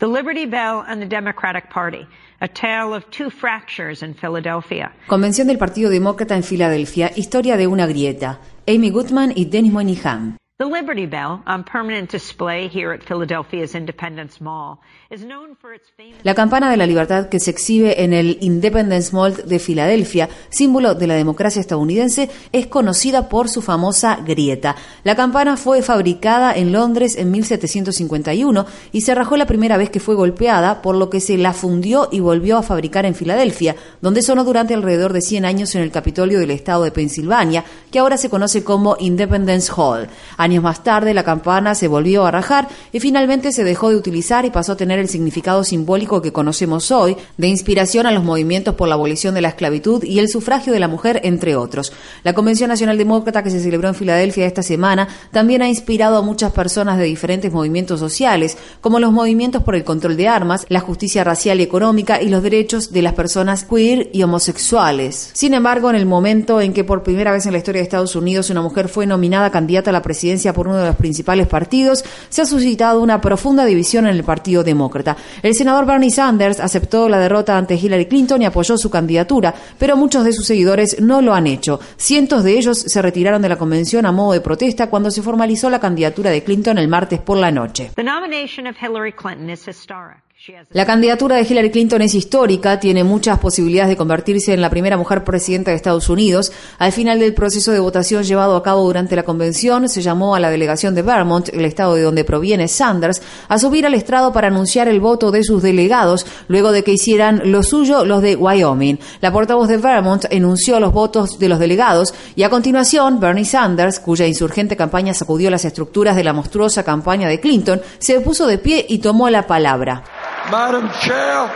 The Liberty Bell and the Democratic Party. A tale of two fractures in Philadelphia. Convención del Partido Demócrata en Filadelfia, historia de una grieta. Amy Goodman y Dennis Moynihan. The Liberty Bell, on permanent display here at Philadelphia's Independence Mall, is known for its famous La campana de la libertad que se exhibe en el Independence Mall de Filadelfia, símbolo de la democracia estadounidense, es conocida por su famosa grieta. La campana fue fabricada en Londres en 1751 y se rajó la primera vez que fue golpeada, por lo que se la fundió y volvió a fabricar en Filadelfia, donde sonó durante alrededor de 100 años en el Capitolio del estado de Pensilvania, que ahora se conoce como Independence Hall. Años más tarde, la campana se volvió a rajar y finalmente se dejó de utilizar y pasó a tener el significado simbólico que conocemos hoy, de inspiración a los movimientos por la abolición de la esclavitud y el sufragio de la mujer, entre otros. La Convención Nacional Demócrata que se celebró en Filadelfia esta semana también ha inspirado a muchas personas de diferentes movimientos sociales, como los movimientos por el control de armas, la justicia racial y económica y los derechos de las personas queer y homosexuales. Sin embargo, en el momento en que por primera vez en la historia de Estados Unidos una mujer fue nominada candidata a la presidencia por uno de los principales partidos, se ha suscitado una profunda división en el Partido Demócrata. El senador Bernie Sanders aceptó la derrota ante Hillary Clinton y apoyó su candidatura, pero muchos de sus seguidores no lo han hecho. Cientos de ellos se retiraron de la convención a modo de protesta cuando se formalizó la candidatura de Clinton el martes por la noche. The nomination of Hillary Clinton is historic. La candidatura de Hillary Clinton es histórica, tiene muchas posibilidades de convertirse en la primera mujer presidenta de Estados Unidos. Al final del proceso de votación llevado a cabo durante la convención, se llamó a la delegación de Vermont, el estado de donde proviene Sanders, a subir al estrado para anunciar el voto de sus delegados, luego de que hicieran lo suyo los de Wyoming. La portavoz de Vermont enunció los votos de los delegados y a continuación Bernie Sanders, cuya insurgente campaña sacudió las estructuras de la monstruosa campaña de Clinton, se puso de pie y tomó la palabra. Madam Chair,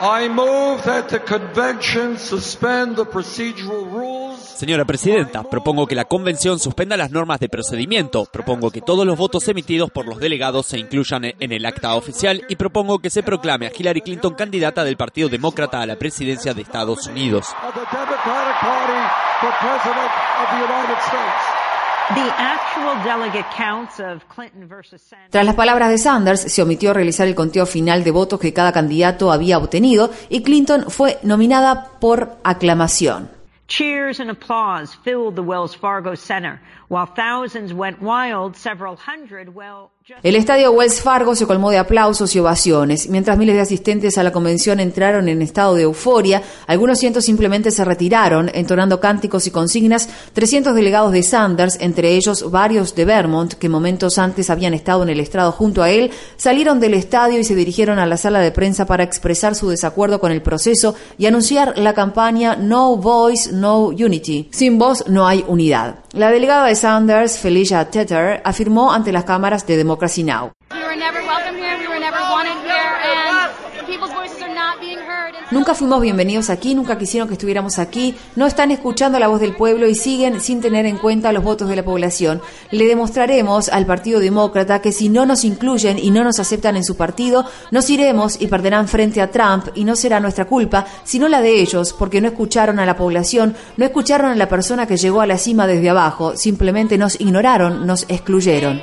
I move that the convention suspend the procedural rules. Señora Presidenta, propongo que la Convención suspenda las normas de procedimiento, propongo que todos los votos emitidos por los delegados se incluyan en el acta oficial y propongo que se proclame a Hillary Clinton candidata del Partido Demócrata a la presidencia de Estados Unidos. of the Tras las palabras de Sanders, se omitió realizar el conteo final de votos que cada candidato había obtenido y Clinton fue nominada por aclamación. Cheers and applause filled the Wells Fargo Center, El estadio Wells Fargo se colmó de aplausos y ovaciones. Mientras miles de asistentes a la convención entraron en estado de euforia, algunos cientos simplemente se retiraron, entonando cánticos y consignas. 300 delegados de Sanders, entre ellos varios de Vermont, que momentos antes habían estado en el estrado junto a él, salieron del estadio y se dirigieron a la sala de prensa para expresar su desacuerdo con el proceso y anunciar la campaña No Voice, No Unity. Sin voz no hay unidad. La delegada de Sanders, Felicia Tetter, afirmó ante las cámaras de Democracy Now! Nunca fuimos bienvenidos aquí, nunca quisieron que estuviéramos aquí, no están escuchando la voz del pueblo y siguen sin tener en cuenta los votos de la población. Le demostraremos al Partido Demócrata que si no nos incluyen y no nos aceptan en su partido, nos iremos y perderán frente a Trump y no será nuestra culpa, sino la de ellos, porque no escucharon a la población, no escucharon a la persona que llegó a la cima desde abajo, simplemente nos ignoraron, nos excluyeron.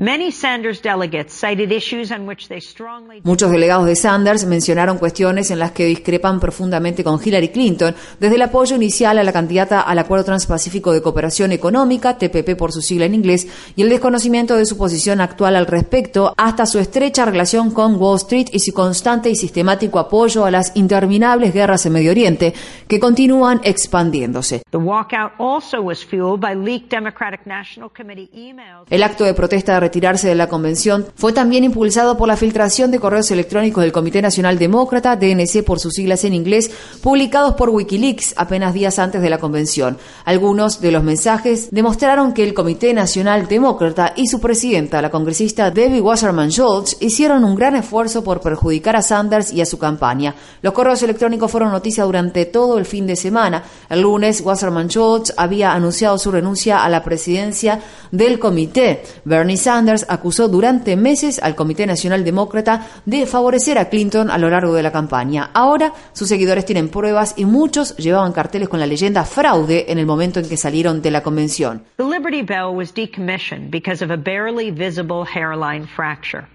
Simply ignored us. They shut us down. Many Sanders delegates cited issues on which they strongly Muchos delegados de Sanders mencionaron cuestiones en las que discrepan profundamente con Hillary Clinton, desde el apoyo inicial a la candidata al Acuerdo Transpacífico de Cooperación Económica, TPP por su sigla en inglés, y el desconocimiento de su posición actual al respecto, hasta su estrecha relación con Wall Street y su constante y sistemático apoyo a las interminables guerras en Medio Oriente, que continúan expandiéndose. The walkout also was fueled by leaked Democratic National Committee emails. El acto de protesta de retirarse de la convención fue también impulsado por la filtración de correos electrónicos del Comité Nacional Demócrata, DNC por sus siglas en inglés, publicados por Wikileaks apenas días antes de la convención. Algunos de los mensajes demostraron que el Comité Nacional Demócrata y su presidenta, la congresista Debbie Wasserman Schultz, hicieron un gran esfuerzo por perjudicar a Sanders y a su campaña. Los correos electrónicos fueron noticia durante todo el fin de semana. El lunes, Wasserman Schultz había anunciado su renuncia a la presidencia del comité. Bernie Sanders Sanders acusó durante meses al Comité Nacional Demócrata de favorecer a Clinton a lo largo de la campaña. Ahora sus seguidores tienen pruebas y muchos llevaban carteles con la leyenda fraude en el momento en que salieron de la convención. The Liberty Bell was decommissioned because of a barely visible hairline fracture.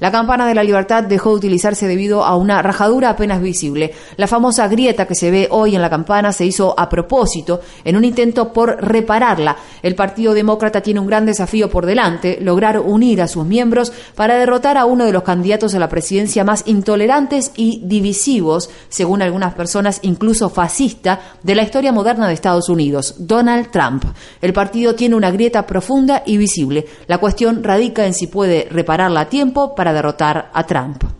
La campana de la libertad dejó de utilizarse debido a una rajadura apenas visible. La famosa grieta que se ve hoy en la campana se hizo a propósito en un intento por repararla. El Partido Demócrata tiene un gran desafío por delante, lograr unir a sus miembros para derrotar a uno de los candidatos a la presidencia más intolerantes y divisivos, según algunas personas incluso fascista, de la historia moderna de Estados Unidos, Donald Trump. El partido tiene una grieta profunda y visible. La cuestión radica en si puede repararla a tiempo para derrotar a Trump.